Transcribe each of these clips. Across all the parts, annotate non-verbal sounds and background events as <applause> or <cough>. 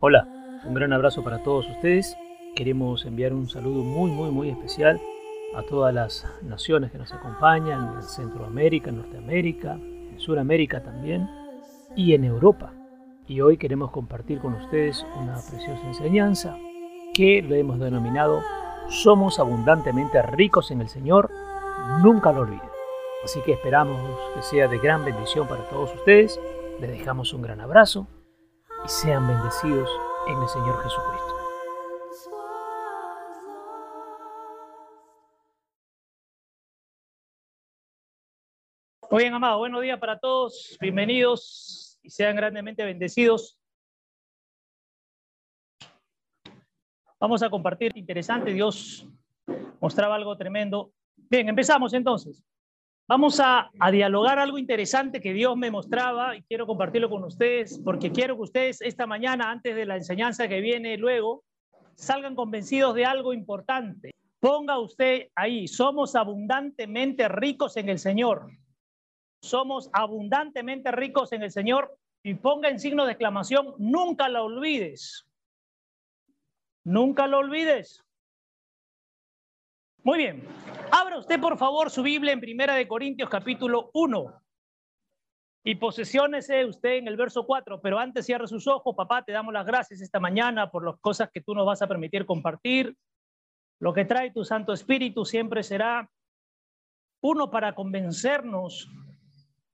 Hola, un gran abrazo para todos ustedes. Queremos enviar un saludo muy, muy, muy especial a todas las naciones que nos acompañan, en Centroamérica, en Norteamérica, en Sudamérica también y en Europa. Y hoy queremos compartir con ustedes una preciosa enseñanza que lo hemos denominado Somos abundantemente ricos en el Señor, nunca lo olviden. Así que esperamos que sea de gran bendición para todos ustedes. Les dejamos un gran abrazo y sean bendecidos en el Señor Jesucristo. Muy bien, amado, buenos días para todos, bienvenidos y sean grandemente bendecidos. Vamos a compartir interesante, Dios mostraba algo tremendo. Bien, empezamos entonces. Vamos a, dialogar algo interesante que Dios me mostraba y quiero compartirlo con ustedes porque quiero que ustedes esta mañana, antes de la enseñanza que viene luego, salgan convencidos de algo importante. Ponga usted ahí, somos abundantemente ricos en el Señor. Somos abundantemente ricos en el Señor y ponga en signo de exclamación, nunca lo olvides. Nunca lo olvides. Muy bien. Abra usted, por favor, su Biblia en Primera de Corintios, capítulo 1. Y posesiónese usted en el verso 4. Pero antes cierre sus ojos. Papá, te damos las gracias esta mañana por las cosas que tú nos vas a permitir compartir. Lo que trae tu Santo Espíritu siempre será uno para convencernos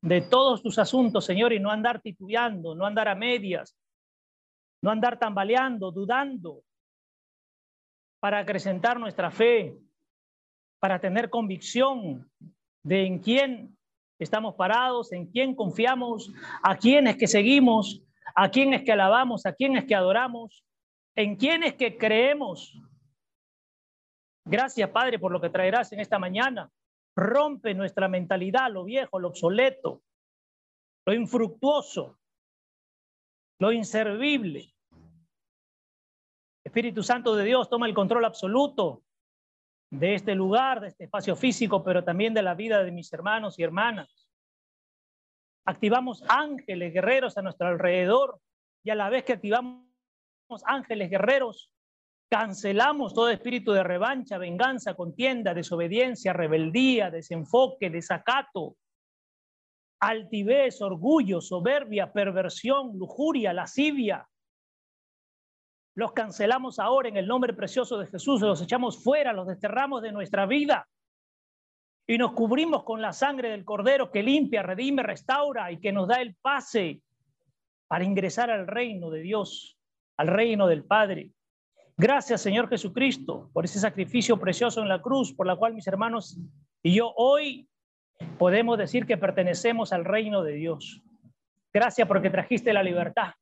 de todos tus asuntos, Señor, y no andar titubeando, no andar a medias, no andar tambaleando, dudando, para acrecentar nuestra fe, para tener convicción de en quién estamos parados, en quién confiamos, a quién es que seguimos, a quién es que alabamos, a quién es que adoramos, en quién es que creemos. Gracias, Padre, por lo que traerás en esta mañana. Rompe nuestra mentalidad, lo viejo, lo obsoleto, lo infructuoso, lo inservible. Espíritu Santo de Dios, toma el control absoluto de este lugar, de este espacio físico, pero también de la vida de mis hermanos y hermanas. Activamos ángeles guerreros a nuestro alrededor y a la vez que activamos ángeles guerreros, cancelamos todo espíritu de revancha, venganza, contienda, desobediencia, rebeldía, desenfoque, desacato, altivez, orgullo, soberbia, perversión, lujuria, lascivia, los cancelamos ahora en el nombre precioso de Jesús, los echamos fuera, los desterramos de nuestra vida y nos cubrimos con la sangre del Cordero que limpia, redime, restaura y que nos da el pase para ingresar al reino de Dios, al reino del Padre. Gracias, Señor Jesucristo, por ese sacrificio precioso en la cruz, por la cual mis hermanos y yo hoy podemos decir que pertenecemos al reino de Dios. Gracias porque trajiste la libertad.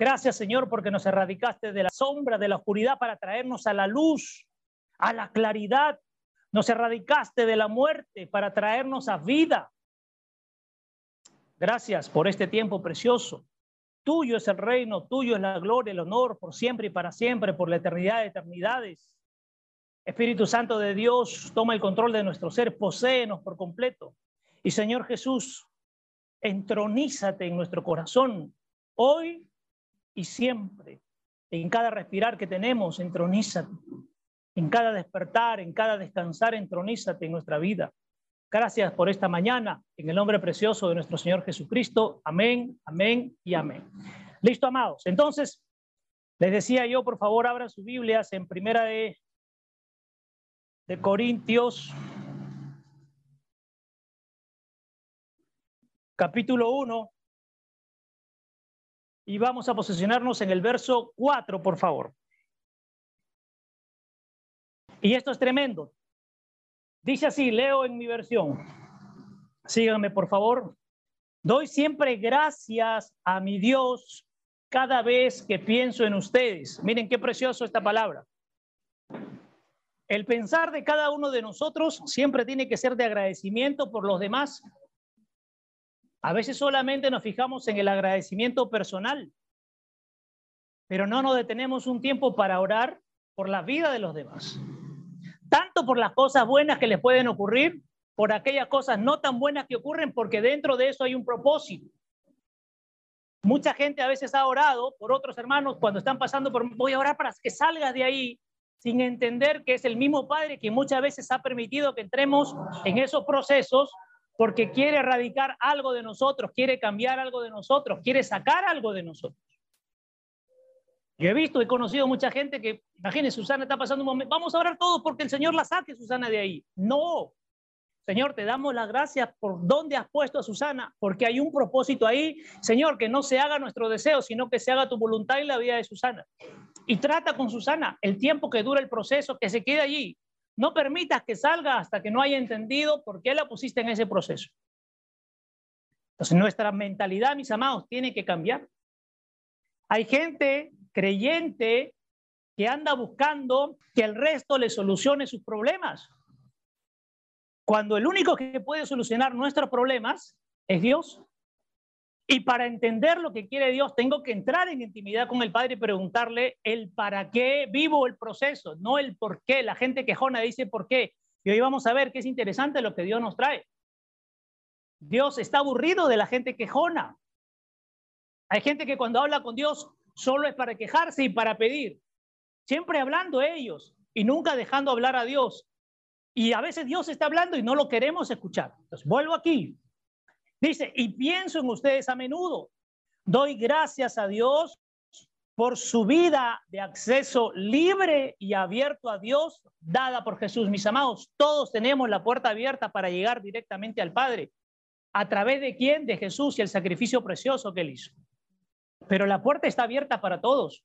Gracias, Señor, porque nos erradicaste de la sombra, de la oscuridad, para traernos a la luz, a la claridad. Nos erradicaste de la muerte para traernos a vida. Gracias por este tiempo precioso. Tuyo es el reino, tuyo es la gloria, el honor, por siempre y para siempre, por la eternidad de eternidades. Espíritu Santo de Dios, toma el control de nuestro ser, poséenos por completo. Y Señor Jesús, entronízate en nuestro corazón hoy y siempre, en cada respirar que tenemos, entronízate. En cada despertar, en cada descansar, entronízate en nuestra vida. Gracias por esta mañana, en el nombre precioso de nuestro Señor Jesucristo. Amén, amén y amén. Listo, amados. Entonces, les decía yo, por favor, abran sus Biblias en primera de, de Corintios, capítulo 1, y vamos a posicionarnos en el verso 4, por favor. Y esto es tremendo. Dice así, leo en mi versión. Síganme, por favor. Doy siempre gracias a mi Dios cada vez que pienso en ustedes. Miren qué precioso esta palabra. El pensar de cada uno de nosotros siempre tiene que ser de agradecimiento por los demás a veces solamente nos fijamos en el agradecimiento personal, pero no nos detenemos un tiempo para orar por la vida de los demás. Tanto por las cosas buenas que les pueden ocurrir por aquellas cosas no tan buenas que ocurren, porque dentro de eso hay un propósito. Mucha gente a veces ha orado por otros hermanos cuando están pasando por, voy a orar para que salgas de ahí, sin entender que es el mismo Padre que muchas veces ha permitido que entremos en esos procesos porque quiere erradicar algo de nosotros, quiere cambiar algo de nosotros, quiere sacar algo de nosotros. Yo he visto, he conocido mucha gente que, imagínense, Susana está pasando un momento, vamos a orar todos porque el Señor la saque, Susana, de ahí. No, Señor, te damos las gracias por dónde has puesto a Susana, porque hay un propósito ahí. Señor, que no se haga nuestro deseo, sino que se haga tu voluntad en la vida de Susana. Y trata con Susana el tiempo que dura el proceso, que se quede allí. No permitas que salga hasta que no haya entendido por qué la pusiste en ese proceso. Entonces, nuestra mentalidad, mis amados, tiene que cambiar. Hay gente creyente que anda buscando que el resto le solucione sus problemas. Cuando el único que puede solucionar nuestros problemas es Dios. Y para entender lo que quiere Dios, tengo que entrar en intimidad con el Padre y preguntarle el para qué vivo el proceso, no el por qué. La gente quejona dice por qué. Y hoy vamos a ver que es interesante lo que Dios nos trae. Dios está aburrido de la gente quejona. Hay gente que cuando habla con Dios solo es para quejarse y para pedir. Siempre hablando ellos y nunca dejando hablar a Dios. Y a veces Dios está hablando y no lo queremos escuchar. Entonces, vuelvo aquí. Dice, y pienso en ustedes a menudo. Doy gracias a Dios por su vida de acceso libre y abierto a Dios dada por Jesús. Mis amados, todos tenemos la puerta abierta para llegar directamente al Padre. ¿A través de quién? De Jesús y el sacrificio precioso que él hizo. Pero la puerta está abierta para todos.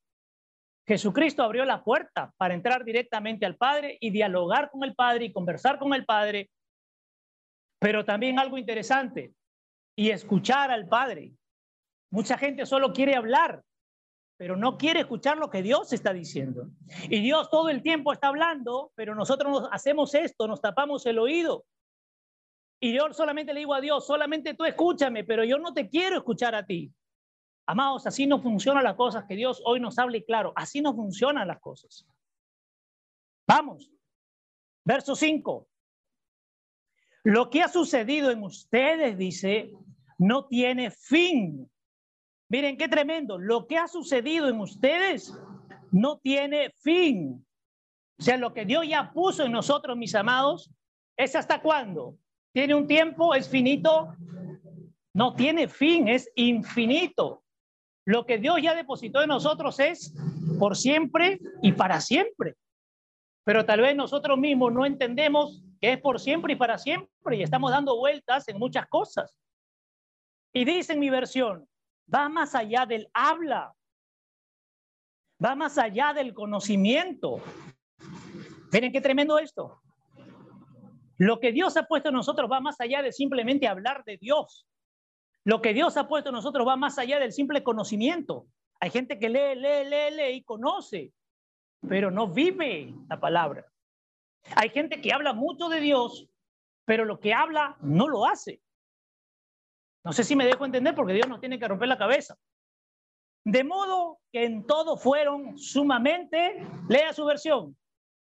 Jesucristo abrió la puerta para entrar directamente al Padre y dialogar con el Padre y conversar con el Padre. Pero también algo interesante, y escuchar al Padre. Mucha gente solo quiere hablar, pero no quiere escuchar lo que Dios está diciendo. Y Dios todo el tiempo está hablando, pero nosotros nos hacemos esto, nos tapamos el oído. Y yo solamente le digo a Dios, solamente tú escúchame, pero yo no te quiero escuchar a ti. Amados, así no funcionan las cosas, que Dios hoy nos hable claro, así no funcionan las cosas. Vamos, verso 5. Lo que ha sucedido en ustedes, dice, no tiene fin. Miren qué tremendo. Lo que ha sucedido en ustedes no tiene fin. O sea, lo que Dios ya puso en nosotros, mis amados, es hasta cuándo. ¿Tiene un tiempo? ¿Es finito? No tiene fin, es infinito. Lo que Dios ya depositó en nosotros es por siempre y para siempre. Pero tal vez nosotros mismos no entendemos que es por siempre y para siempre y estamos dando vueltas en muchas cosas. Y dice en mi versión, va más allá del habla, va más allá del conocimiento. Miren qué tremendo esto. Lo que Dios ha puesto en nosotros va más allá de simplemente hablar de Dios. Lo que Dios ha puesto en nosotros va más allá del simple conocimiento. Hay gente que lee, lee, lee, lee y conoce, pero no vive la palabra. Hay gente que habla mucho de Dios, pero lo que habla no lo hace. No sé si me dejo entender porque Dios nos tiene que romper la cabeza. De modo que en todo fueron sumamente, lea su versión.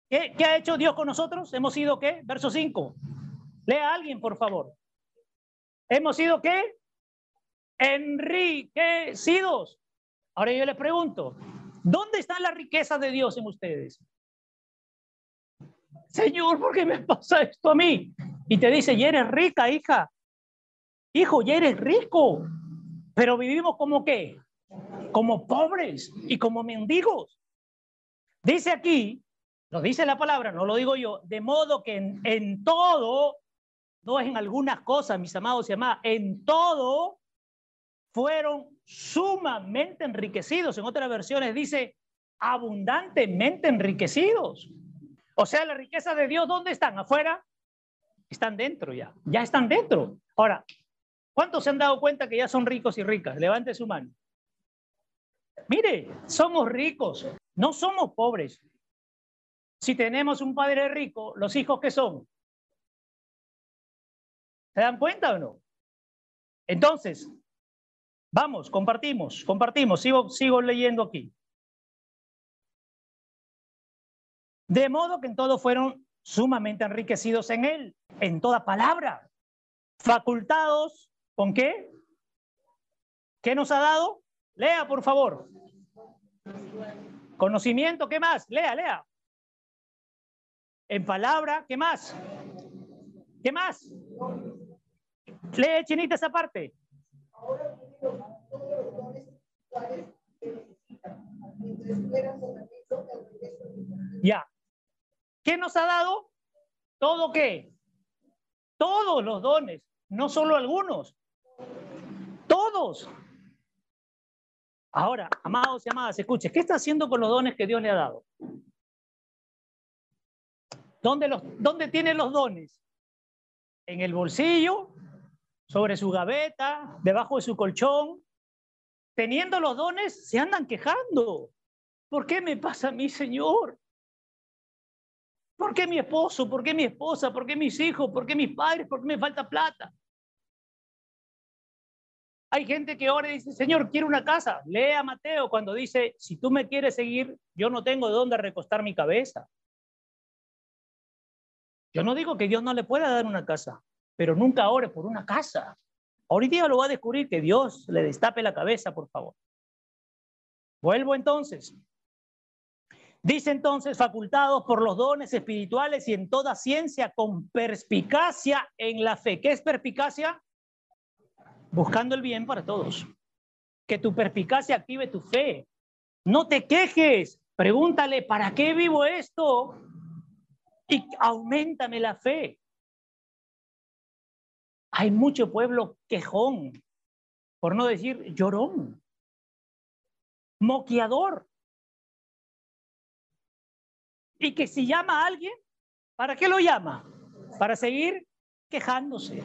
¿Qué, ha hecho Dios con nosotros? ¿Hemos sido qué? Verso 5. Lea a alguien, por favor. ¿Hemos sido qué? enriquecidos. Ahora yo les pregunto, ¿dónde está la riqueza de Dios en ustedes? Señor, ¿por qué me pasa esto a mí? Y te dice, ya eres rica, hija. Hijo, ya eres rico. Pero vivimos como qué? Como pobres y como mendigos. Dice aquí, lo dice la palabra, no lo digo yo, de modo que en, todo, no es en algunas cosas, mis amados y amadas, en todo fueron sumamente enriquecidos. En otras versiones dice abundantemente enriquecidos. O sea, la riqueza de Dios, ¿dónde están? ¿Afuera? Están dentro ya. Ya están dentro. Ahora, ¿cuántos se han dado cuenta que ya son ricos y ricas? Levante su mano. Mire, somos ricos, no somos pobres. Si tenemos un padre rico, los hijos que son. ¿Se dan cuenta o no? Entonces, Vamos, compartimos, compartimos. Sigo, sigo leyendo aquí. De modo que en todo fueron sumamente enriquecidos en él, en toda palabra, facultados, ¿con qué? ¿Qué nos ha dado? Lea, por favor. Conocimiento, ¿qué más? Lea, lea. En palabra, ¿qué más? ¿Qué más? Lee, chinita, esa parte. Ya. ¿Qué nos ha dado? ¿Todo qué? Todos los dones, no solo algunos. Todos. Ahora, amados y amadas, escuchen, ¿qué está haciendo con los dones que Dios le ha dado? ¿Dónde, los, ¿Dónde tiene los dones? En el bolsillo, sobre su gaveta, debajo de su colchón. Teniendo los dones, se andan quejando. ¿Por qué me pasa a mí, Señor? ¿Por qué mi esposo? ¿Por qué mi esposa? ¿Por qué mis hijos? ¿Por qué mis padres? ¿Por qué me falta plata? Hay gente que ahora dice, Señor, quiero una casa. Lea Mateo cuando dice, si tú me quieres seguir, yo no tengo de dónde recostar mi cabeza. Yo no digo que Dios no le pueda dar una casa, pero nunca ore por una casa. Ahorita lo va a descubrir que Dios le destape la cabeza, por favor. Vuelvo entonces. Dice entonces, facultados por los dones espirituales y en toda ciencia con perspicacia en la fe. ¿Qué es perspicacia? Buscando el bien para todos. Que tu perspicacia active tu fe. No te quejes, pregúntale, ¿para qué vivo esto? Y aumentame la fe. Hay mucho pueblo quejón, por no decir llorón, moqueador. Y que si llama a alguien, ¿para qué lo llama? Para seguir quejándose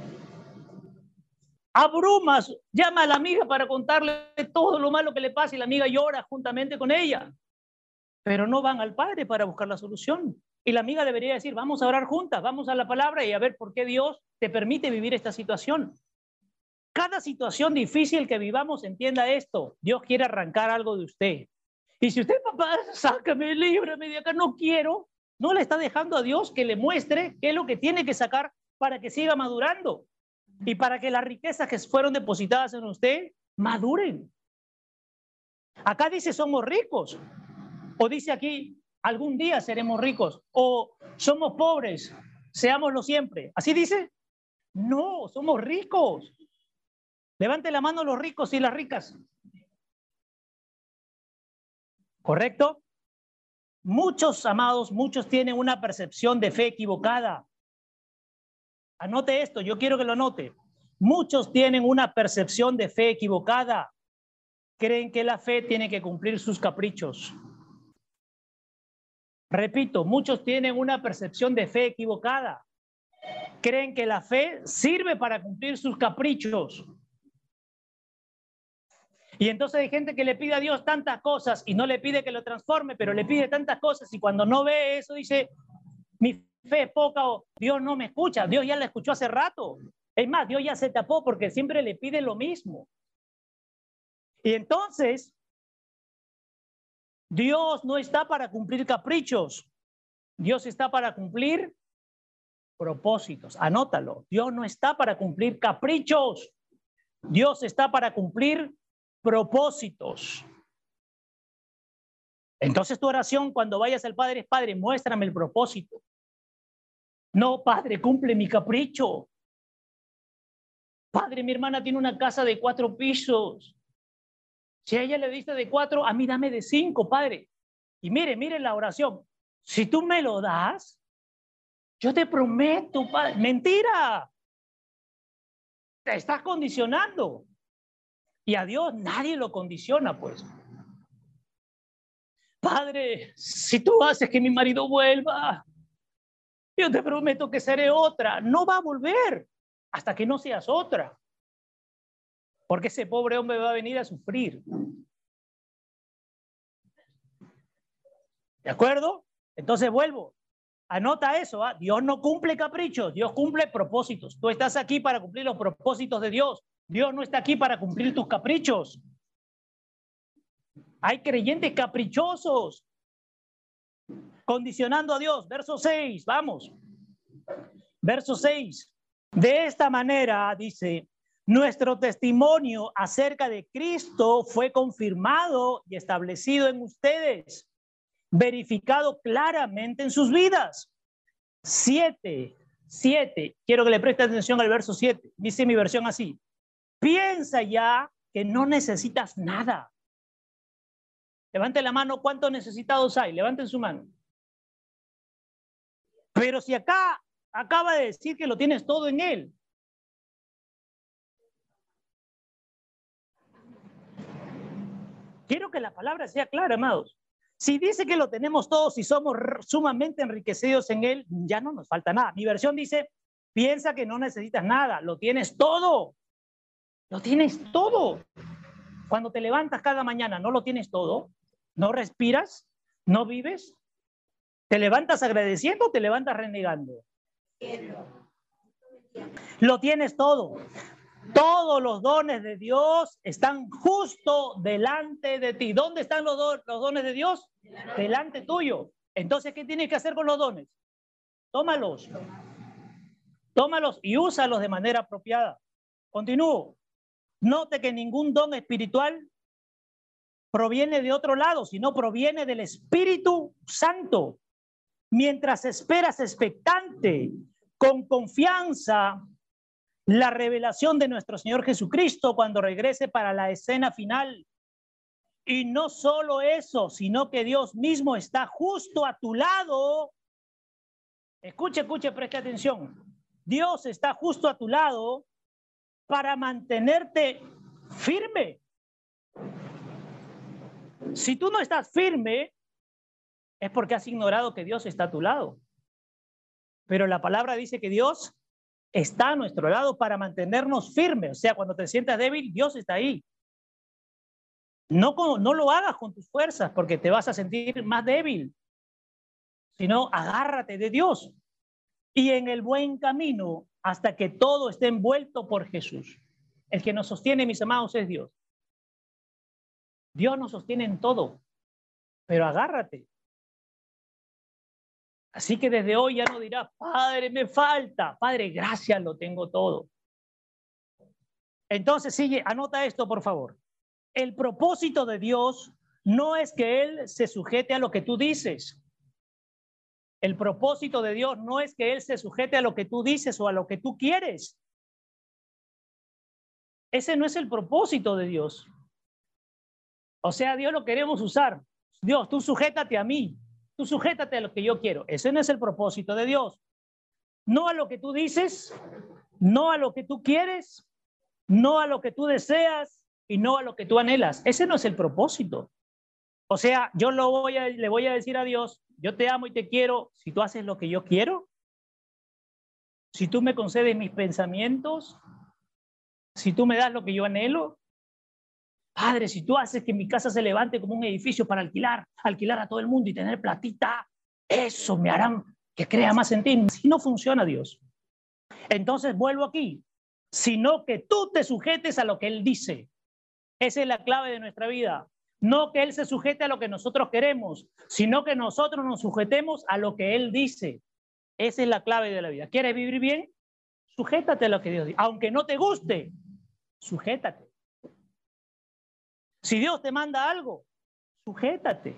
abrumas, llama a la amiga para contarle todo lo malo que le pasa y la amiga llora juntamente con ella. Pero no van al Padre para buscar la solución. Y la amiga debería decir, vamos a orar juntas, vamos a la palabra y a ver por qué Dios te permite vivir esta situación. Cada situación difícil que vivamos, entienda esto, Dios quiere arrancar algo de usted. Y si usted, papá, <laughs> sácame, líbrame de acá, no quiero, no le está dejando a Dios que le muestre qué es lo que tiene que sacar para que siga madurando y para que las riquezas que fueron depositadas en usted maduren. Acá dice somos ricos, o dice aquí algún día seremos ricos, o somos pobres, seámoslo siempre. ¿Así dice? No, somos ricos. Levante la mano los ricos y las ricas. ¿Correcto? Muchos amados, muchos tienen una percepción de fe equivocada. Anote esto, yo quiero que lo anote. Muchos tienen una percepción de fe equivocada. Creen que la fe tiene que cumplir sus caprichos. Repito, muchos tienen una percepción de fe equivocada. Creen que la fe sirve para cumplir sus caprichos. Y entonces hay gente que le pide a Dios tantas cosas y no le pide que lo transforme, pero le pide tantas cosas y cuando no ve eso dice, mi fe poca o Dios no me escucha, Dios ya la escuchó hace rato. Es más, Dios ya se tapó porque siempre le pide lo mismo. Y entonces, Dios no está para cumplir caprichos, Dios está para cumplir propósitos. Anótalo, Dios no está para cumplir caprichos, Dios está para cumplir propósitos. Entonces tu oración cuando vayas al Padre es, Padre, muéstrame el propósito. No, padre, cumple mi capricho. Padre, mi hermana tiene una casa de cuatro pisos. Si a ella le diste de cuatro, a mí dame de cinco, padre. Y mire, mire la oración. Si tú me lo das, yo te prometo, padre. Mentira. Te estás condicionando. Y a Dios nadie lo condiciona, pues. Padre, si tú haces que mi marido vuelva, yo te prometo que seré otra. No va a volver hasta que no seas otra. Porque ese pobre hombre va a venir a sufrir. ¿De acuerdo? Entonces vuelvo. Anota eso. ¿ah? Dios no cumple caprichos, Dios cumple propósitos. Tú estás aquí para cumplir los propósitos de Dios. Dios no está aquí para cumplir tus caprichos. Hay creyentes caprichosos condicionando a Dios. Verso 6, vamos. Verso 6. De esta manera, dice, nuestro testimonio acerca de Cristo fue confirmado y establecido en ustedes, verificado claramente en sus vidas. Siete, siete. Quiero que le preste atención al verso siete. Dice mi versión así. Piensa ya que no necesitas nada. Levante la mano, ¿cuántos necesitados hay? Levanten su mano. Pero si acá acaba de decir que lo tienes todo en Él. Quiero que la palabra sea clara, amados. Si dice que lo tenemos todos y somos sumamente enriquecidos en Él, ya no nos falta nada. Mi versión dice, piensa que no necesitas nada, lo tienes todo. Lo tienes todo. Cuando te levantas cada mañana, ¿no lo tienes todo? ¿No respiras? ¿No vives? ¿Te levantas agradeciendo o te levantas renegando? Lo tienes todo. Todos los dones de Dios están justo delante de ti. ¿Dónde están los, los dones de Dios? Delante tuyo. Entonces, ¿qué tienes que hacer con los dones? Tómalos. Tómalos y úsalos de manera apropiada. Continúo. Note que ningún don espiritual proviene de otro lado, sino proviene del Espíritu Santo. Mientras esperas expectante, con confianza, la revelación de nuestro Señor Jesucristo cuando regrese para la escena final. Y no solo eso, sino que Dios mismo está justo a tu lado. Escuche, escuche, preste atención. Dios está justo a tu lado para mantenerte firme. Si tú no estás firme, es porque has ignorado que Dios está a tu lado. Pero la palabra dice que Dios está a nuestro lado para mantenernos firmes. O sea, cuando te sientas débil, Dios está ahí. No, no lo hagas con tus fuerzas porque te vas a sentir más débil, sino agárrate de Dios y en el buen camino hasta que todo esté envuelto por Jesús. El que nos sostiene, mis amados, es Dios. Dios nos sostiene en todo, pero agárrate. Así que desde hoy ya no dirás, Padre, me falta. Padre, gracias, lo tengo todo. Entonces, sigue, anota esto, por favor. El propósito de Dios no es que Él se sujete a lo que tú dices. El propósito de Dios no es que Él se sujete a lo que tú dices o a lo que tú quieres. Ese no es el propósito de Dios. O sea, Dios lo queremos usar. Dios, tú sujétate a mí. Tú sujétate a lo que yo quiero. Ese no es el propósito de Dios. No a lo que tú dices, no a lo que tú quieres, no a lo que tú deseas y no a lo que tú anhelas. Ese no es el propósito. O sea, yo lo voy a, le voy a decir a Dios, yo te amo y te quiero si tú haces lo que yo quiero, si tú me concedes mis pensamientos, si tú me das lo que yo anhelo. Padre, si tú haces que mi casa se levante como un edificio para alquilar, alquilar a todo el mundo y tener platita, eso me hará que crea más en ti. Si no funciona Dios. Entonces vuelvo aquí, sino que tú te sujetes a lo que Él dice. Esa es la clave de nuestra vida. No que Él se sujete a lo que nosotros queremos, sino que nosotros nos sujetemos a lo que Él dice. Esa es la clave de la vida. ¿Quieres vivir bien? Sujétate a lo que Dios dice. Aunque no te guste, sujétate. Si Dios te manda algo, sujétate.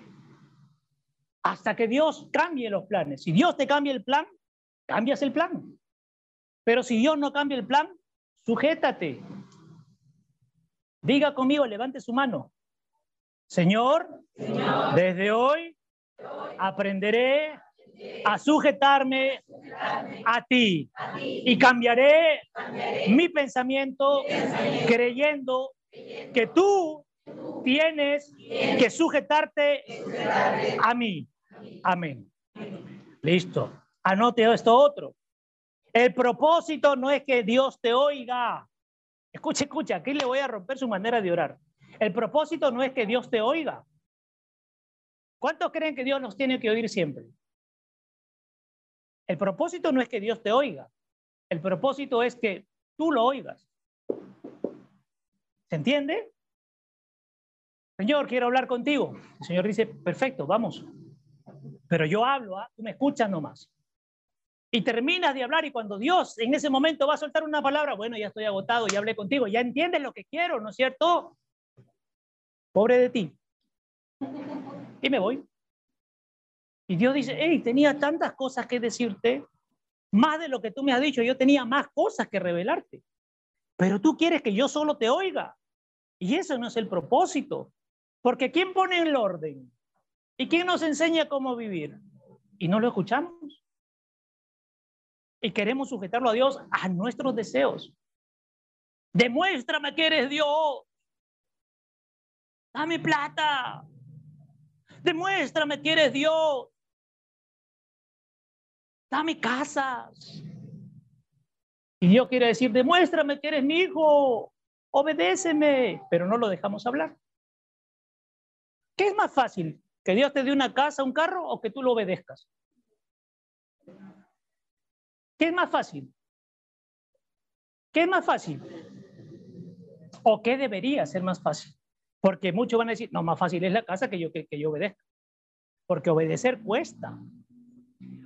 Hasta que Dios cambie los planes. Si Dios te cambia el plan, cambias el plan. Pero si Dios no cambia el plan, sujétate. Diga conmigo, levante su mano. Señor, desde hoy aprenderé a sujetarme a ti y cambiaré mi pensamiento creyendo que tú tienes que sujetarte a mí. Amén. Listo. Anote esto otro. El propósito no es que Dios te oiga. Escuche, escucha, aquí le voy a romper su manera de orar. El propósito no es que Dios te oiga. ¿Cuántos creen que Dios nos tiene que oír siempre? El propósito no es que Dios te oiga. El propósito es que tú lo oigas. ¿Se entiende? Señor, quiero hablar contigo. El Señor dice, perfecto, vamos. Pero yo hablo, ¿ah? tú me escuchas nomás. Y terminas de hablar y cuando Dios en ese momento va a soltar una palabra, bueno, ya estoy agotado, ya hablé contigo, ya entiendes lo que quiero, ¿no es cierto? Pobre de ti. Y me voy. Y Dios dice, hey, tenía tantas cosas que decirte, más de lo que tú me has dicho, yo tenía más cosas que revelarte. Pero tú quieres que yo solo te oiga. Y eso no es el propósito. Porque ¿quién pone el orden? ¿Y quién nos enseña cómo vivir? Y no lo escuchamos. Y queremos sujetarlo a Dios a nuestros deseos. Demuéstrame que eres Dios. Dame plata. Demuéstrame que eres Dios. Dame casas. Y Dios quiere decir, demuéstrame que eres mi hijo. Obedéceme. Pero no lo dejamos hablar. ¿Qué es más fácil? ¿Que Dios te dé una casa, un carro o que tú lo obedezcas? ¿Qué es más fácil? ¿Qué es más fácil? ¿O qué debería ser más fácil? Porque muchos van a decir, no, más fácil es la casa que yo, que, que yo obedezca. Porque obedecer cuesta.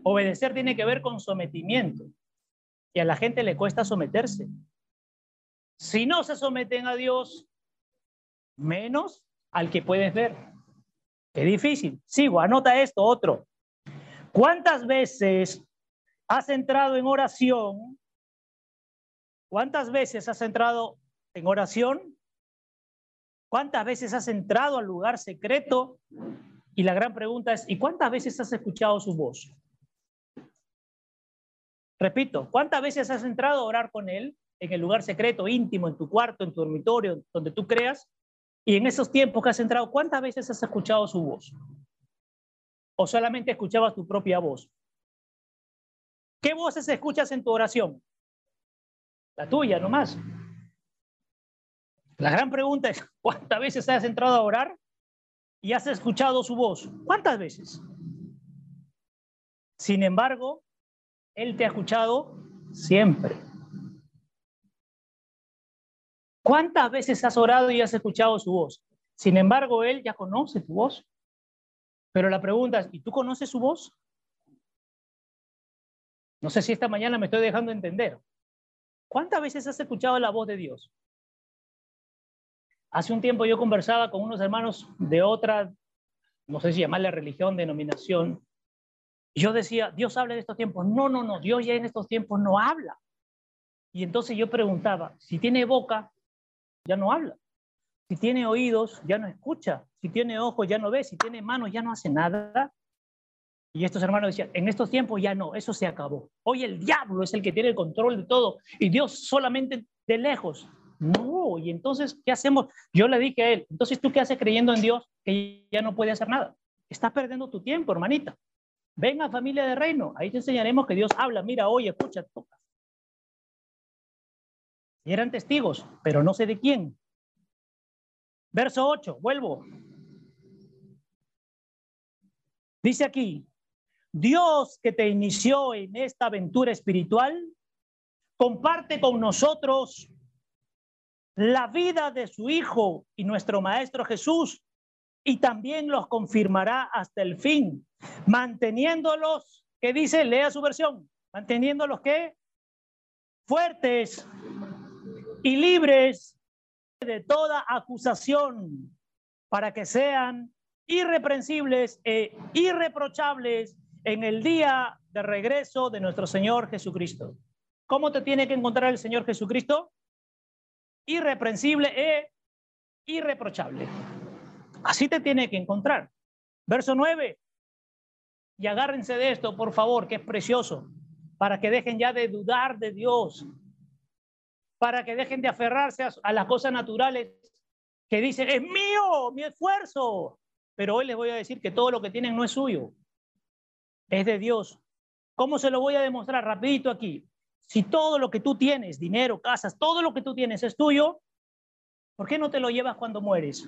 Obedecer tiene que ver con sometimiento. Y a la gente le cuesta someterse. Si no se someten a Dios, menos al que puedes ver. Qué difícil. Sigo, anota esto, otro. ¿Cuántas veces has entrado en oración? ¿Cuántas veces has entrado en oración? ¿Cuántas veces has entrado al lugar secreto? Y la gran pregunta es, ¿y cuántas veces has escuchado su voz? Repito, ¿cuántas veces has entrado a orar con Él en el lugar secreto, íntimo, en tu cuarto, en tu dormitorio, donde tú creas? Y en esos tiempos que has entrado, ¿cuántas veces has escuchado su voz? ¿O solamente escuchabas tu propia voz? ¿Qué voces escuchas en tu oración? La tuya, nomás. La gran pregunta es, <laughs> ¿cuántas veces has entrado a orar y has escuchado su voz? ¿Cuántas veces? Sin embargo, Él te ha escuchado siempre. ¿Cuántas veces has orado y has escuchado su voz? Sin embargo, Él ya conoce tu voz. Pero la pregunta es, ¿y tú conoces su voz? No sé si esta mañana me estoy dejando entender. ¿Cuántas veces has escuchado la voz de Dios? Hace un tiempo yo conversaba con unos hermanos de otra, no sé si llamarle religión, denominación, yo decía, Dios habla en estos tiempos. No, no, no, Dios ya en estos tiempos no habla. Y entonces yo preguntaba, si tiene boca, ya no habla. Si tiene oídos, ya no escucha. Si tiene ojos, ya no ve. Si tiene manos, ya no hace nada. Y estos hermanos decían, en estos tiempos ya no, eso se acabó. Hoy el diablo es el que tiene el control de todo y Dios solamente de lejos. No, y entonces, ¿qué hacemos? Yo le dije a él, entonces tú qué haces creyendo en Dios que ya no puede hacer nada. Estás perdiendo tu tiempo, hermanita. Venga, familia de reino, ahí te enseñaremos que Dios habla, mira, oye, escucha, toca. Y eran testigos, pero no sé de quién. Verso 8, vuelvo. Dice aquí, Dios que te inició en esta aventura espiritual, comparte con nosotros la vida de su Hijo y nuestro Maestro Jesús, y también los confirmará hasta el fin, manteniéndolos, ¿qué dice? Lea su versión, manteniéndolos que fuertes y libres de toda acusación, para que sean irreprensibles e irreprochables en el día de regreso de nuestro Señor Jesucristo. ¿Cómo te tiene que encontrar el Señor Jesucristo? Irreprensible e irreprochable. Así te tiene que encontrar. Verso 9. Y agárrense de esto, por favor, que es precioso, para que dejen ya de dudar de Dios, para que dejen de aferrarse a, las cosas naturales que dicen, es mío, mi esfuerzo. Pero hoy les voy a decir que todo lo que tienen no es suyo, es de Dios. ¿Cómo se lo voy a demostrar? Rapidito aquí. Si todo lo que tú tienes, dinero, casas, todo lo que tú tienes es tuyo, ¿por qué no te lo llevas cuando mueres?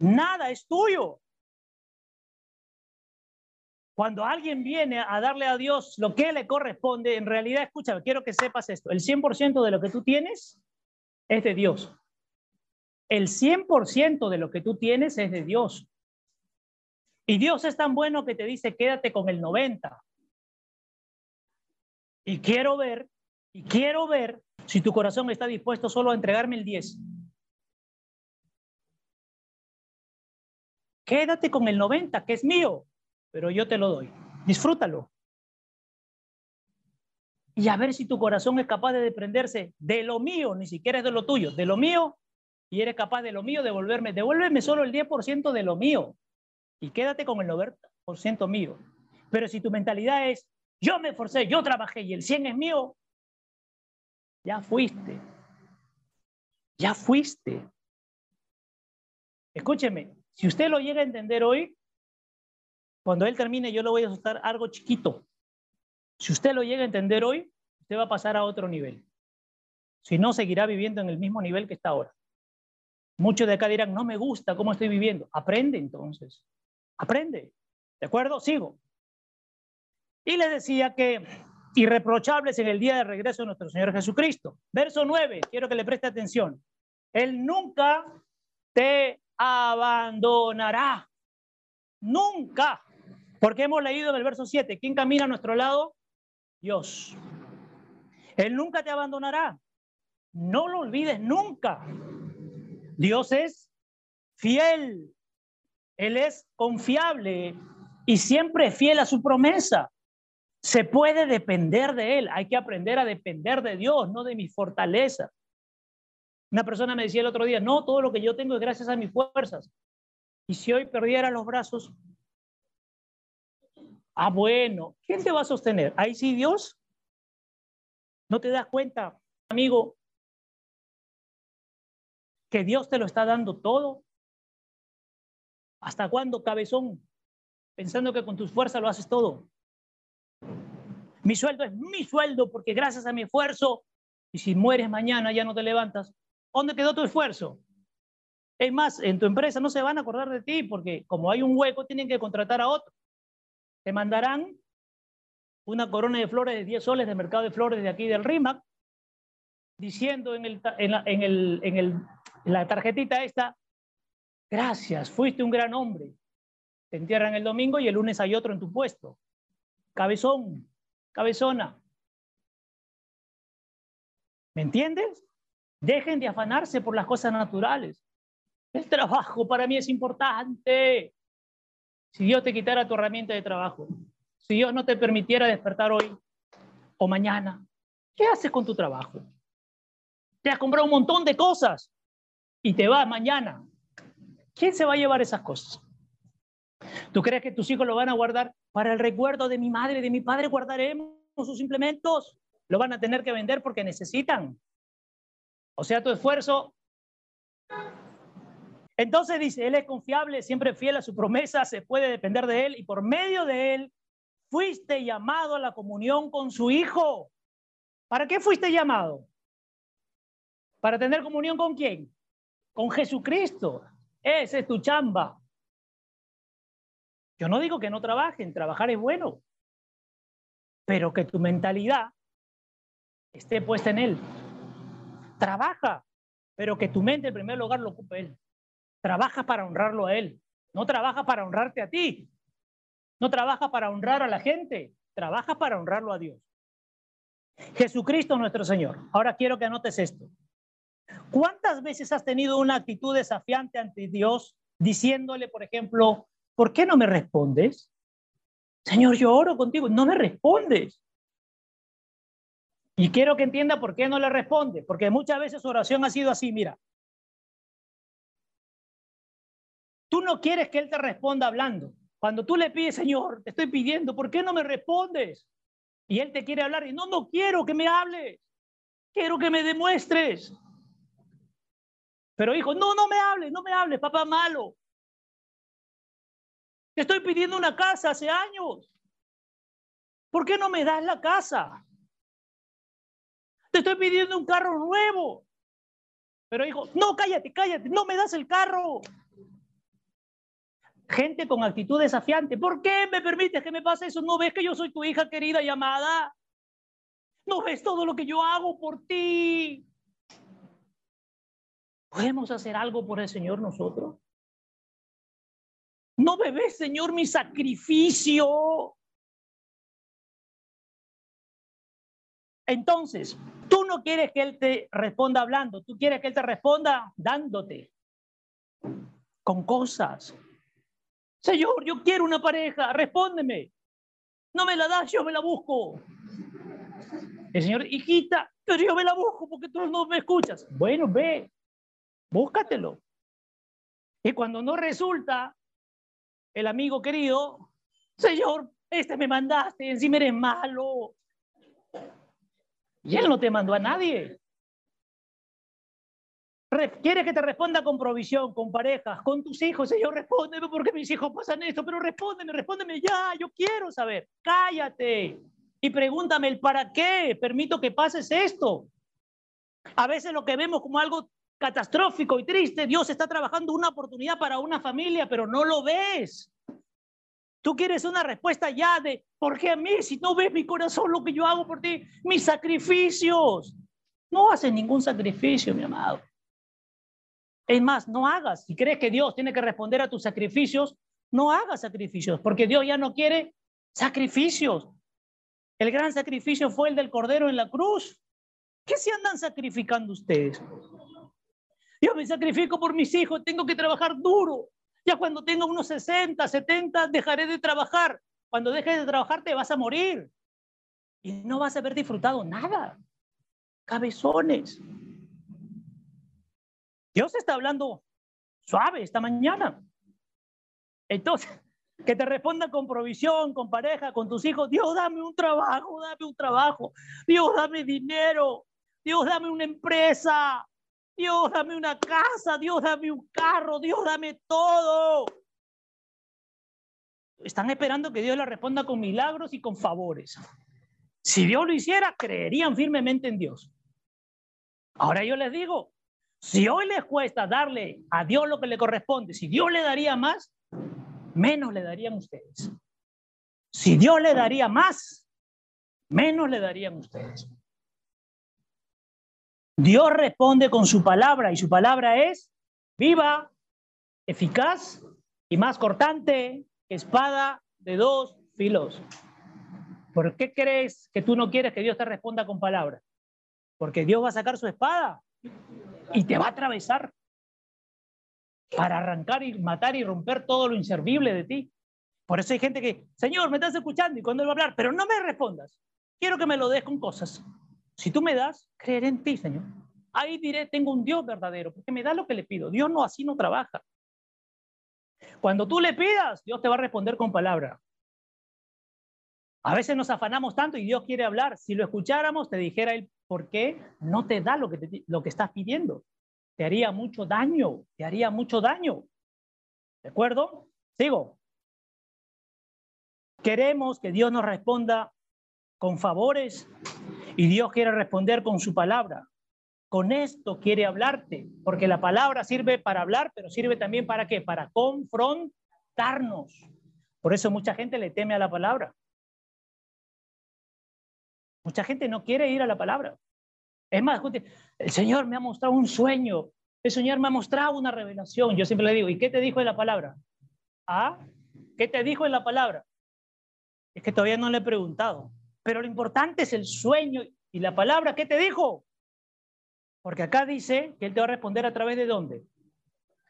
Nada es tuyo. Cuando alguien viene a darle a Dios lo que le corresponde, en realidad, escúchame, quiero que sepas esto, el 100% de lo que tú tienes es de Dios. El 100% de lo que tú tienes es de Dios. Y Dios es tan bueno que te dice, quédate con el 90. Y quiero ver, y quiero ver si tu corazón está dispuesto solo a entregarme el 10. Quédate con el 90, que es mío, pero yo te lo doy. Disfrútalo. Y a ver si tu corazón es capaz de desprenderse de lo mío, ni siquiera es de lo tuyo, de lo mío, y eres capaz de lo mío devolverme. Devuélveme solo el 10% de lo mío y quédate con el 90% mío. Pero si tu mentalidad es, yo me esforcé, yo trabajé y el 100 es mío, ya fuiste. Ya fuiste. Escúcheme, si usted lo llega a entender hoy, cuando él termine yo le voy a asustar algo chiquito. Si usted lo llega a entender hoy, usted va a pasar a otro nivel. Si no, seguirá viviendo en el mismo nivel que está ahora. Muchos de acá dirán, no me gusta cómo estoy viviendo. Aprende entonces. Aprende. ¿De acuerdo? Sigo. Y le decía que irreprochables en el día de regreso de nuestro Señor Jesucristo. Verso 9, quiero que le preste atención. Él nunca te abandonará. Nunca. Porque hemos leído en el verso 7, ¿quién camina a nuestro lado? Dios. Él nunca te abandonará. No lo olvides nunca. Dios es fiel. Él es confiable y siempre fiel a su promesa. Se puede depender de Él. Hay que aprender a depender de Dios, no de mi fortaleza. Una persona me decía el otro día, no, todo lo que yo tengo es gracias a mis fuerzas. Y si hoy perdiera los brazos, ah, bueno, ¿quién te va a sostener? Ahí sí, Dios. ¿No te das cuenta, amigo, que Dios te lo está dando todo? ¿Hasta cuándo, cabezón? Pensando que con tus fuerzas lo haces todo. Mi sueldo es mi sueldo porque gracias a mi esfuerzo, y si mueres mañana ya no te levantas, ¿dónde quedó tu esfuerzo? Es más, en tu empresa no se van a acordar de ti porque como hay un hueco, tienen que contratar a otro. Te mandarán una corona de flores de 10 soles del mercado de flores de aquí del RIMAC, diciendo en, la, la tarjetita esta, gracias, fuiste un gran hombre. Te entierran el domingo y el lunes hay otro en tu puesto. Cabezón, cabezona. ¿Me entiendes? Dejen de afanarse por las cosas naturales. El trabajo para mí es importante. Si Dios te quitara tu herramienta de trabajo, si Dios no te permitiera despertar hoy o mañana, ¿qué haces con tu trabajo? Te has comprado un montón de cosas y te vas mañana. ¿Quién se va a llevar esas cosas? ¿Tú crees que tus hijos lo van a guardar para el recuerdo de mi madre, de mi padre? Guardaremos sus implementos. Lo van a tener que vender porque necesitan. O sea, tu esfuerzo. Entonces dice, Él es confiable, siempre fiel a su promesa, se puede depender de Él y por medio de Él fuiste llamado a la comunión con su Hijo. ¿Para qué fuiste llamado? ¿Para tener comunión con quién? Con Jesucristo. Esa es tu chamba. Yo no digo que no trabajen, trabajar es bueno, pero que tu mentalidad esté puesta en Él. Trabaja, pero que tu mente en primer lugar lo ocupe Él. Trabaja para honrarlo a Él, no trabaja para honrarte a ti. No trabaja para honrar a la gente, trabaja para honrarlo a Dios. Jesucristo nuestro Señor. Ahora quiero que anotes esto. ¿Cuántas veces has tenido una actitud desafiante ante Dios diciéndole, por ejemplo, ¿por qué no me respondes? Señor, yo oro contigo, no me respondes. Y quiero que entienda por qué no le responde, porque muchas veces su oración ha sido así, mira. Tú no quieres que Él te responda hablando. Cuando tú le pides, Señor, te estoy pidiendo, ¿por qué no me respondes? Y Él te quiere hablar y no, no quiero que me hables. Quiero que me demuestres. Pero hijo, no, no me hables, no me hables, papá malo. Te estoy pidiendo una casa hace años. ¿Por qué no me das la casa? Te estoy pidiendo un carro nuevo. Pero hijo, no, cállate, cállate, no me das el carro gente con actitud desafiante. ¿Por qué me permites que me pase eso? ¿No ves que yo soy tu hija querida y amada? ¿No ves todo lo que yo hago por ti? ¿Podemos hacer algo por el Señor nosotros? No me ves, Señor, mi sacrificio. Entonces, tú no quieres que Él te responda hablando, tú quieres que Él te responda dándote con cosas. Señor, yo quiero una pareja, respóndeme. No me la das, yo me la busco. El Señor, hijita, pero yo me la busco porque tú no me escuchas. Bueno, ve, búscatelo. Y cuando no resulta, el amigo querido, Señor, este me mandaste, encima eres malo. Y él no te mandó a nadie. Quiere que te responda con provisión, con parejas, con tus hijos. Señor, respóndeme porque mis hijos pasan esto, pero respóndeme, respóndeme ya, yo quiero saber. Cállate y pregúntame el para qué permito que pases esto. A veces lo que vemos como algo catastrófico y triste, Dios está trabajando una oportunidad para una familia, pero no lo ves. Tú quieres una respuesta ya de, ¿por qué a mí? Si no ves mi corazón, lo que yo hago por ti, mis sacrificios. No haces ningún sacrificio, mi amado. Es más, no hagas. Si crees que Dios tiene que responder a tus sacrificios, no hagas sacrificios, porque Dios ya no quiere sacrificios. El gran sacrificio fue el del Cordero en la cruz. ¿Qué se andan sacrificando ustedes? Yo me sacrifico por mis hijos, tengo que trabajar duro. Ya cuando tenga unos 60, 70, dejaré de trabajar. Cuando dejes de trabajar te vas a morir. Y no vas a haber disfrutado nada. Cabezones. Dios está hablando suave esta mañana. Entonces, que te responda con provisión, con pareja, con tus hijos. Dios, dame un trabajo, dame un trabajo. Dios, dame dinero. Dios, dame una empresa. Dios, dame una casa, Dios, dame un carro, Dios, dame todo. Están esperando que Dios le responda con milagros y con favores. Si Dios lo hiciera, creerían firmemente en Dios. Ahora yo les digo, si hoy les cuesta darle a Dios lo que le corresponde, si Dios le daría más, menos le darían ustedes. Si Dios le daría más, menos le darían ustedes. Dios responde con su palabra y su palabra es viva, eficaz y más cortante espada de dos filos. ¿Por qué crees que tú no quieres que Dios te responda con palabra? Porque Dios va a sacar su espada y te va a atravesar para arrancar y matar y romper todo lo inservible de ti. Por eso hay gente que, Señor, me estás escuchando y cuando él va a hablar, pero no me respondas. Quiero que me lo des con cosas. Si tú me das, creeré en ti, Señor. Ahí diré, tengo un Dios verdadero, porque me da lo que le pido. Dios no así no trabaja. Cuando tú le pidas, Dios te va a responder con palabra. A veces nos afanamos tanto y Dios quiere hablar. Si lo escucháramos, te dijera él, ¿por qué no te da lo que, lo que estás pidiendo? Te haría mucho daño, te haría mucho daño. ¿De acuerdo? Sigo. Queremos que Dios nos responda con favores y Dios quiere responder con su palabra. Con esto quiere hablarte, porque la palabra sirve para hablar, pero sirve también para qué? Para confrontarnos. Por eso mucha gente le teme a la palabra. Mucha gente no quiere ir a la palabra. Es más, el Señor me ha mostrado un sueño, el Señor me ha mostrado una revelación. Yo siempre le digo, ¿y qué te dijo en la palabra? ¿Ah? ¿Qué te dijo en la palabra? Es que todavía no le he preguntado. Pero lo importante es el sueño y la palabra. ¿Qué te dijo? Porque acá dice que Él te va a responder a través de dónde.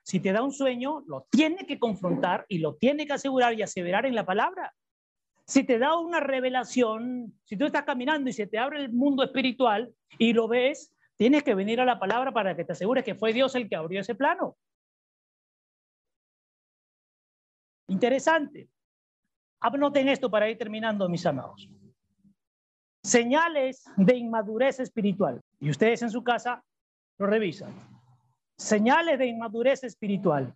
Si te da un sueño, lo tiene que confrontar y lo tiene que asegurar y aseverar en la palabra. Si te da una revelación, si tú estás caminando y se te abre el mundo espiritual y lo ves, tienes que venir a la palabra para que te asegures que fue Dios el que abrió ese plano. Interesante. Anoten esto para ir terminando, mis amados. Señales de inmadurez espiritual. Y ustedes en su casa lo revisan. Señales de inmadurez espiritual.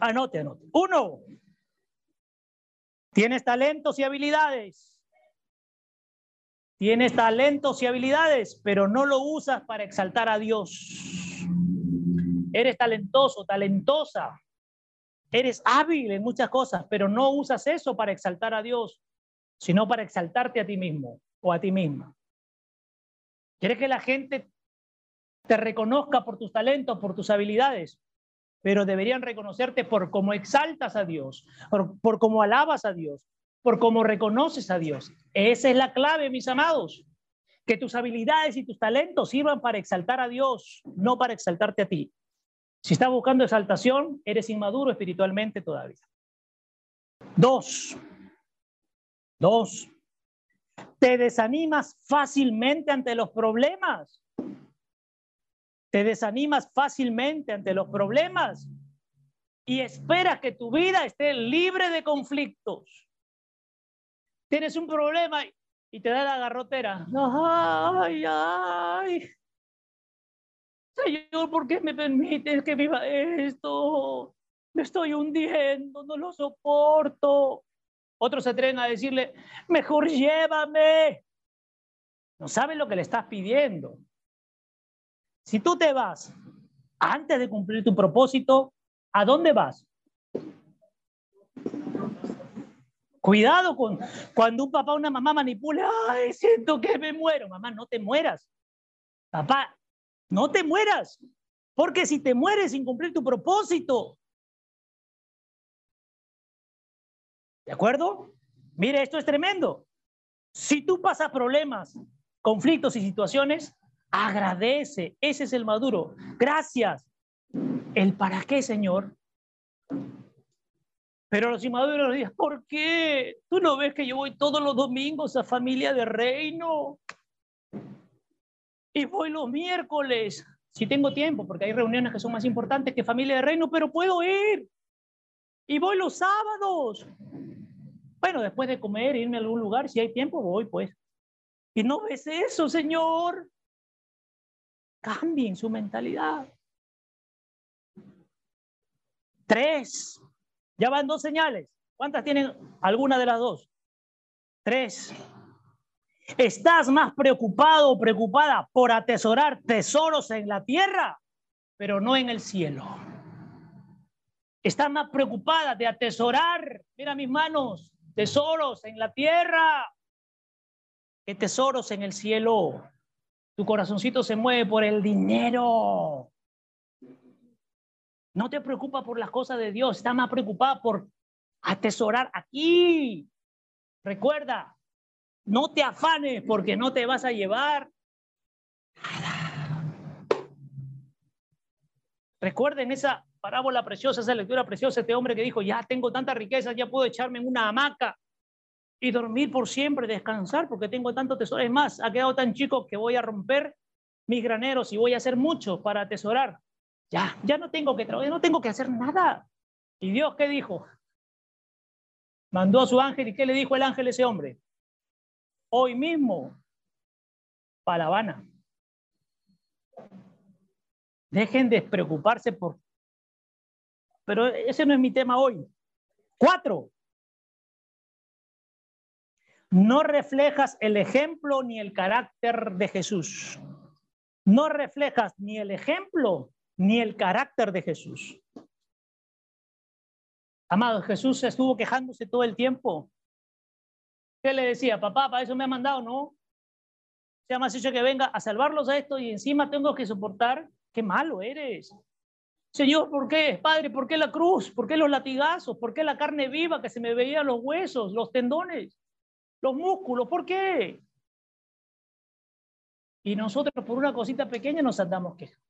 Anote, anote. Uno, tienes talentos y habilidades. Tienes talentos y habilidades, pero no lo usas para exaltar a Dios. Eres talentoso, talentosa. Eres hábil en muchas cosas, pero no usas eso para exaltar a Dios sino para exaltarte a ti mismo o a ti misma. ¿Quieres que la gente te reconozca por tus talentos, por tus habilidades? Pero deberían reconocerte por cómo exaltas a Dios, por, por cómo alabas a Dios, por cómo reconoces a Dios. Esa es la clave, mis amados. Que tus habilidades y tus talentos sirvan para exaltar a Dios, no para exaltarte a ti. Si estás buscando exaltación, eres inmaduro espiritualmente todavía. Dos. Dos. Te desanimas fácilmente ante los problemas. Te desanimas fácilmente ante los problemas y esperas que tu vida esté libre de conflictos. Tienes un problema y te da la garrotera. Ay, ay. Señor, ¿por qué me permites que viva esto? Me estoy hundiendo, no lo soporto. Otros se atreven a decirle, mejor llévame. No saben lo que le estás pidiendo. Si tú te vas antes de cumplir tu propósito, ¿a dónde vas? Cuidado con cuando un papá o una mamá manipula, ay, siento que me muero. Mamá, no te mueras. Papá, no te mueras, porque si te mueres sin cumplir tu propósito, ¿de acuerdo? Mire, esto es tremendo. Si tú pasas problemas, conflictos y situaciones, agradece. Ese es el maduro. Gracias. ¿El para qué, Señor? Pero los inmaduros dicen, ¿por qué? ¿Tú no ves que yo voy todos los domingos a familia de reino? y voy los miércoles, si tengo tiempo, porque hay reuniones que son más importantes que familia de reino, pero puedo ir. Y voy los sábados. Bueno, después de comer, irme a algún lugar, si hay tiempo, voy pues. Y no ves eso, Señor. Cambien su mentalidad. Tres. Ya van dos señales. ¿Cuántas tienen alguna de las dos? Tres. Estás más preocupado o preocupada por atesorar tesoros en la tierra, pero no en el cielo. Estás más preocupada de atesorar, mira mis manos, tesoros en la tierra que tesoros en el cielo. Tu corazoncito se mueve por el dinero. No te preocupa por las cosas de Dios, estás más preocupada por atesorar aquí. Recuerda, no te afanes porque no te vas a llevar nada. Recuerden esa parábola preciosa, esa lectura preciosa, este hombre que dijo, ya tengo tanta riqueza, ya puedo echarme en una hamaca y dormir por siempre, descansar porque tengo tanto tesoro. Es más, ha quedado tan chico que voy a romper mis graneros y voy a hacer mucho para atesorar. Ya, ya no tengo que trabajar, no tengo que hacer nada. ¿Y Dios qué dijo? Mandó a su ángel y ¿qué le dijo el ángel a ese hombre? hoy mismo para La Habana. Dejen de preocuparse por... Pero ese no es mi tema hoy. Cuatro. No reflejas el ejemplo ni el carácter de Jesús. No reflejas ni el ejemplo ni el carácter de Jesús. Amado, Jesús estuvo quejándose todo el tiempo ¿Qué le decía? Papá, para eso me ha mandado, ¿no? Se ha dicho que venga a salvarlos a esto y encima tengo que soportar. Qué malo eres. Señor, ¿por qué? Padre, ¿por qué la cruz? ¿Por qué los latigazos? ¿Por qué la carne viva que se me veían los huesos, los tendones, los músculos? ¿Por qué? Y nosotros por una cosita pequeña nos andamos quejando.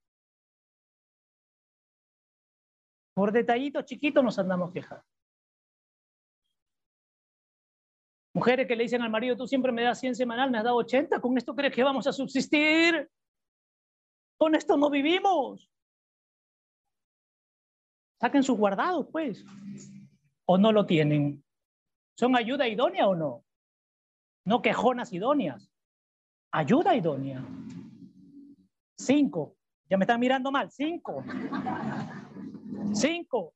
Por detallitos chiquitos nos andamos quejando. Mujeres que le dicen al marido, tú siempre me das 100 semanal, me has dado 80, ¿con esto crees que vamos a subsistir? Con esto no vivimos. Saquen sus guardados, pues. ¿O no lo tienen? ¿Son ayuda idónea o no? No quejonas idóneas. Ayuda idónea. Cinco. Ya me están mirando mal. Cinco. Cinco.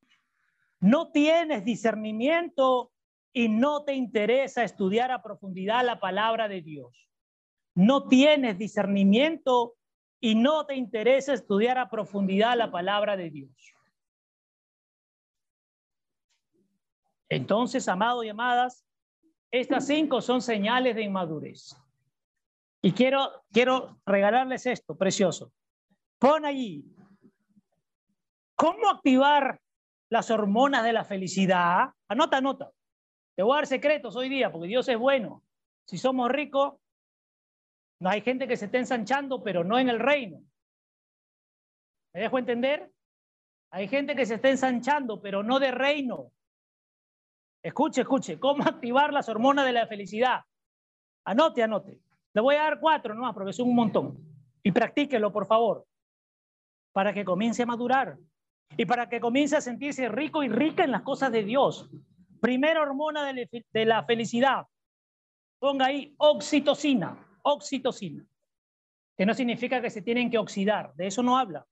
No tienes discernimiento y no te interesa estudiar a profundidad la palabra de Dios, no tienes discernimiento y no te interesa estudiar a profundidad la palabra de Dios. Entonces, amados y amadas, estas cinco son señales de inmadurez. Y quiero, quiero regalarles esto, precioso. Pon allí, ¿Cómo activar las hormonas de la felicidad? Anota, anota. Te voy a dar secretos hoy día porque Dios es bueno. Si somos ricos, no hay gente que se esté ensanchando, pero no en el reino. ¿Me dejo entender? Hay gente que se está ensanchando, pero no de reino. Escuche, escuche, ¿cómo activar las hormonas de la felicidad? Anote, anote. Le voy a dar cuatro nomás porque son un montón. Y practíquelo, por favor, para que comience a madurar y para que comience a sentirse rico y rica en las cosas de Dios. Primera hormona de la felicidad. Ponga ahí oxitocina, oxitocina, que no significa que se tienen que oxidar, de eso no habla.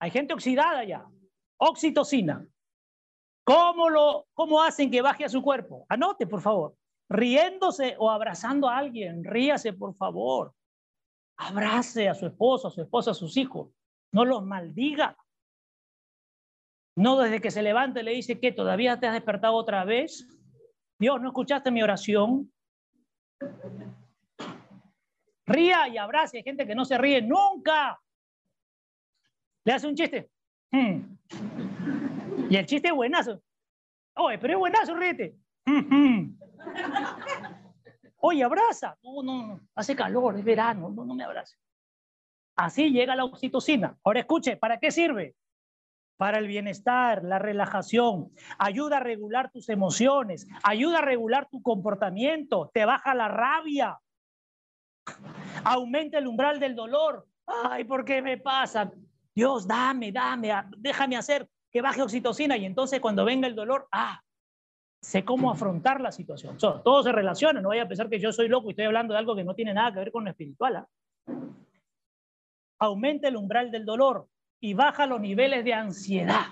Hay gente oxidada ya. Oxitocina. ¿Cómo, lo, ¿Cómo hacen que baje a su cuerpo? Anote, por favor. Riéndose o abrazando a alguien. Ríase, por favor. Abrace a su esposo, a su esposa, a sus hijos. No los maldiga. No desde que se levante le dice que todavía te has despertado otra vez. Dios, ¿no escuchaste mi oración? Ría y abrace. Hay gente que no se ríe nunca. Le hace un chiste. Hmm. Y el chiste es buenazo. Oye, pero es buenazo, ríete. Oye, abraza. No, no, no. Hace calor, es verano. No, no me abrace. Así llega la oxitocina. Ahora escuche, ¿para qué sirve? Para el bienestar, la relajación, ayuda a regular tus emociones, ayuda a regular tu comportamiento, te baja la rabia, aumenta el umbral del dolor. Ay, ¿por qué me pasa? Dios, dame, dame, déjame hacer que baje oxitocina y entonces cuando venga el dolor, ah, sé cómo afrontar la situación. todo se relaciona, no vaya a pensar que yo soy loco y estoy hablando de algo que no tiene nada que ver con lo espiritual. ¿ah? Aumenta el umbral del dolor y baja los niveles de ansiedad.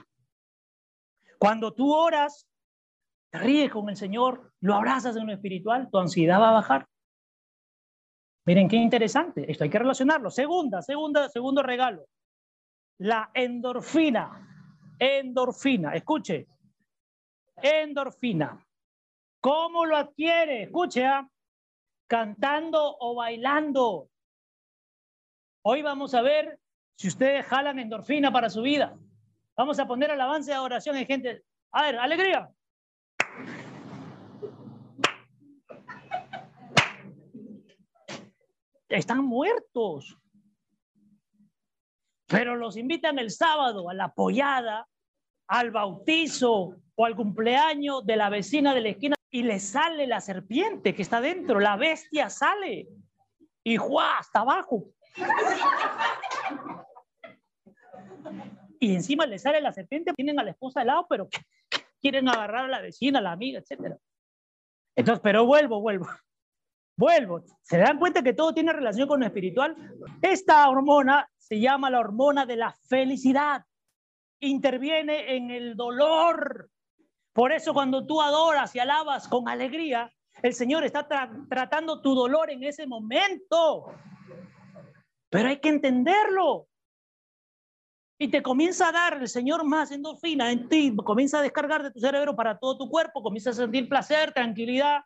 Cuando tú oras, te ríes con el Señor, lo abrazas en lo espiritual, tu ansiedad va a bajar. Miren qué interesante, esto hay que relacionarlo. Segunda, segunda, segundo regalo la endorfina. Endorfina, escuche. Endorfina. ¿Cómo lo adquiere? Escuche, ¿ah? cantando o bailando. Hoy vamos a ver si ustedes jalan endorfina para su vida. Vamos a poner avance de oración en gente. A ver, alegría. Están muertos pero los invitan el sábado a la pollada, al bautizo o al cumpleaños de la vecina de la esquina y le sale la serpiente que está dentro, la bestia sale y ¡juá! hasta abajo. Y encima le sale la serpiente, tienen a la esposa al lado, pero quieren agarrar a la vecina, a la amiga, etc. Entonces, pero vuelvo, vuelvo. Vuelvo, ¿se dan cuenta que todo tiene relación con lo espiritual? Esta hormona se llama la hormona de la felicidad. Interviene en el dolor. Por eso cuando tú adoras y alabas con alegría, el Señor está tratando tu dolor en ese momento. Pero hay que entenderlo. Y te comienza a dar el Señor más endorfina en ti, comienza a descargar de tu cerebro para todo tu cuerpo, comienza a sentir placer, tranquilidad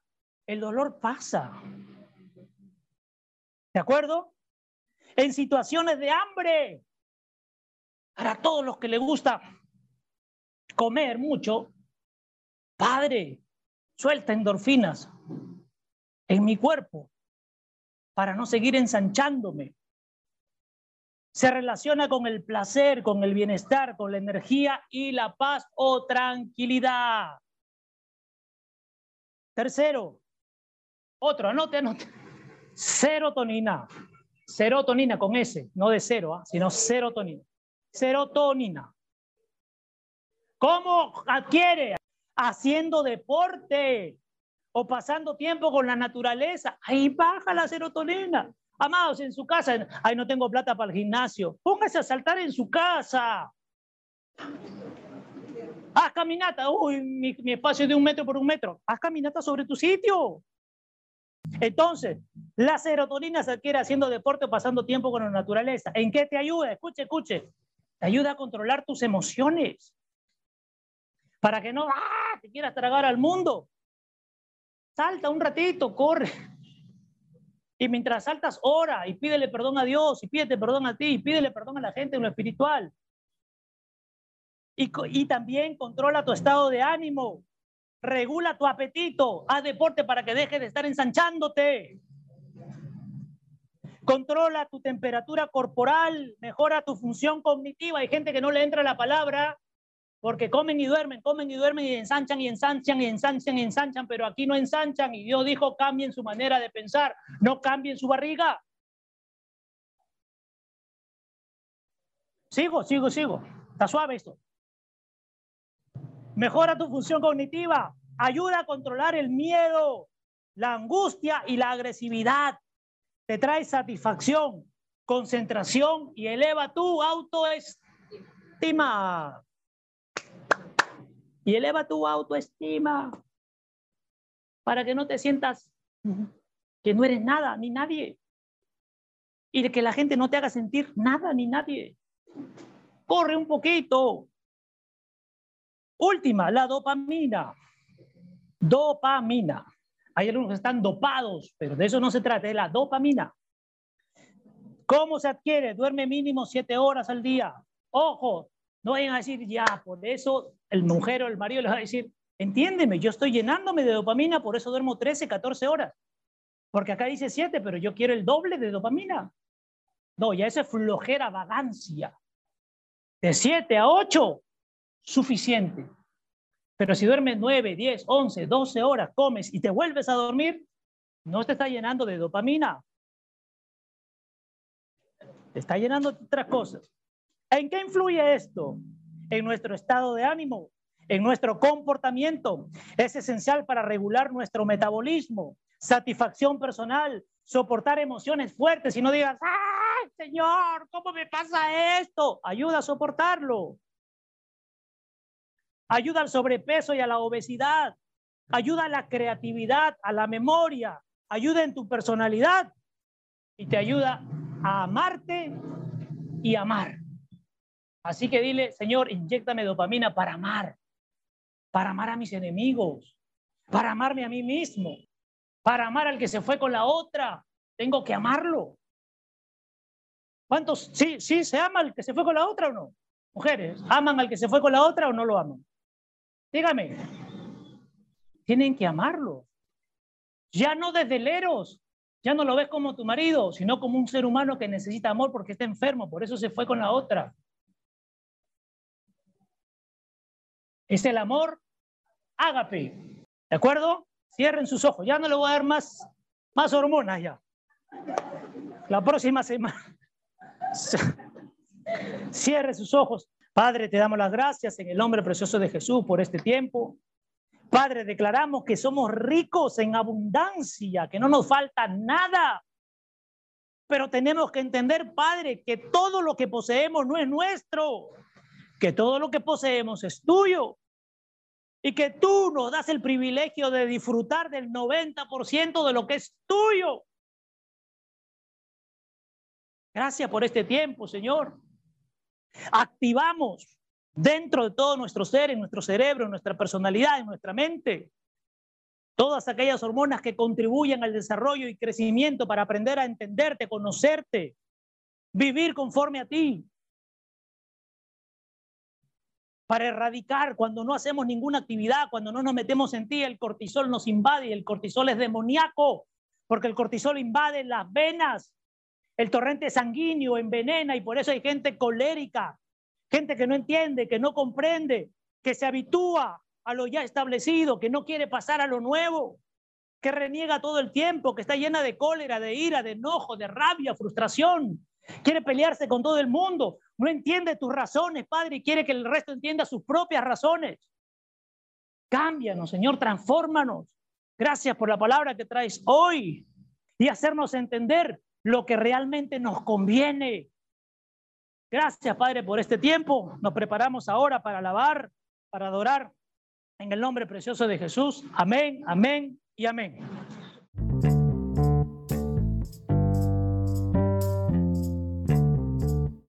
el dolor pasa. ¿De acuerdo? En situaciones de hambre, para todos los que les gusta comer mucho, Padre, suelta endorfinas en mi cuerpo para no seguir ensanchándome. Se relaciona con el placer, con el bienestar, con la energía y la paz o tranquilidad. Tercero, otro, anote, anote. Serotonina. Serotonina con S, no de cero, ¿ah? sino serotonina. Serotonina. ¿Cómo adquiere? Haciendo deporte o pasando tiempo con la naturaleza. Ahí baja la serotonina. Amados, en su casa, ahí no tengo plata para el gimnasio. Póngase a saltar en su casa. Haz caminata. Uy, mi, mi espacio es de un metro por un metro. Haz caminata sobre tu sitio. Entonces, la serotonina se adquiere haciendo deporte o pasando tiempo con la naturaleza. ¿En qué te ayuda? Escuche, escuche. Te ayuda a controlar tus emociones. Para que no ¡ah! te quieras tragar al mundo. Salta un ratito, corre. Y mientras saltas, ora y pídele perdón a Dios y pídete perdón a ti y pídele perdón a la gente en lo espiritual. Y también controla tu estado de ánimo. Regula tu apetito. Haz deporte para que dejes de estar ensanchándote. Controla tu temperatura corporal, mejora tu función cognitiva. Hay gente que no le entra la palabra porque comen y duermen, comen y duermen y ensanchan y ensanchan y ensanchan y ensanchan, pero aquí no ensanchan y Dios dijo cambien su manera de pensar, no cambien su barriga. Sigo, sigo, sigo. Está suave esto. Mejora tu función cognitiva, ayuda a controlar el miedo, la angustia y la agresividad. Te trae satisfacción, concentración y eleva tu autoestima y eleva tu autoestima para que no te sientas que no eres nada ni nadie y que la gente no te haga sentir nada ni nadie. Corre un poquito. Última, la dopamina. Dopamina. Hay algunos que están dopados, pero de eso no se trata, de la dopamina. ¿Cómo se adquiere? Duerme mínimo siete horas al día. Ojo, no vayan a decir, ya, por eso el mujer o el marido les va a decir, entiéndeme, yo estoy llenándome de dopamina, por eso duermo 13, 14 horas. Porque acá dice 7, pero yo quiero el doble de dopamina. No, ya eso es flojera, vagancia. De 7 a 8, suficiente. Pero si duermes 9, 10, 11, 12 horas, comes y te vuelves a dormir, no te está llenando de dopamina. Te está llenando de otras cosas. ¿En qué influye esto? En nuestro estado de ánimo, en nuestro comportamiento. Es esencial para regular nuestro metabolismo, satisfacción personal, soportar emociones fuertes y no digas, ¡ay, Señor, ¿cómo me pasa esto? Ayuda a soportarlo. Ayuda al sobrepeso y a la obesidad. Ayuda a la creatividad, a la memoria. Ayuda en tu personalidad y te ayuda a amarte y amar. Así que dile, Señor, inyectame dopamina para amar, para amar a mis enemigos, para amarme a mí mismo, para amar al que se fue con la otra. Tengo que amarlo. ¿Cuántos? Sí, sí, se ama al que se fue con la otra o no? Mujeres, ¿aman al que se fue con la otra o no lo aman? Dígame. Tienen que amarlo. Ya no desde leros, ya no lo ves como tu marido, sino como un ser humano que necesita amor porque está enfermo, por eso se fue con la otra. Es el amor ágape. ¿De acuerdo? Cierren sus ojos. Ya no le voy a dar más, más hormonas ya. La próxima semana. <laughs> Cierre sus ojos. Padre, te damos las gracias en el nombre precioso de Jesús por este tiempo. Padre, declaramos que somos ricos en abundancia, que no nos falta nada. Pero tenemos que entender, Padre, que todo lo que poseemos no es nuestro que todo lo que poseemos es tuyo y que tú nos das el privilegio de disfrutar del 90% de lo que es tuyo. Gracias por este tiempo, Señor. Activamos dentro de todo nuestro ser, en nuestro cerebro, en nuestra personalidad, en nuestra mente, todas aquellas hormonas que contribuyen al desarrollo y crecimiento para aprender a entenderte, conocerte, vivir conforme a ti, para erradicar cuando no hacemos ninguna actividad, cuando no nos metemos en ti, el cortisol nos invade y el cortisol es demoníaco, porque el cortisol invade las venas, el torrente sanguíneo envenena y por eso hay gente colérica, gente que no entiende, que no comprende, que se habitúa a lo ya establecido, que no quiere pasar a lo nuevo, que reniega todo el tiempo, que está llena de cólera, de ira, de enojo, de rabia, frustración, quiere pelearse con todo el mundo, no entiende tus razones, Padre, y quiere que el resto entienda sus propias razones. Cámbianos, Señor, transfórmanos. Gracias por la palabra que traes hoy y hacernos entender lo que realmente nos conviene. Gracias, Padre, por este tiempo. Nos preparamos ahora para alabar, para adorar en el nombre precioso de Jesús. Amén, amén y amén.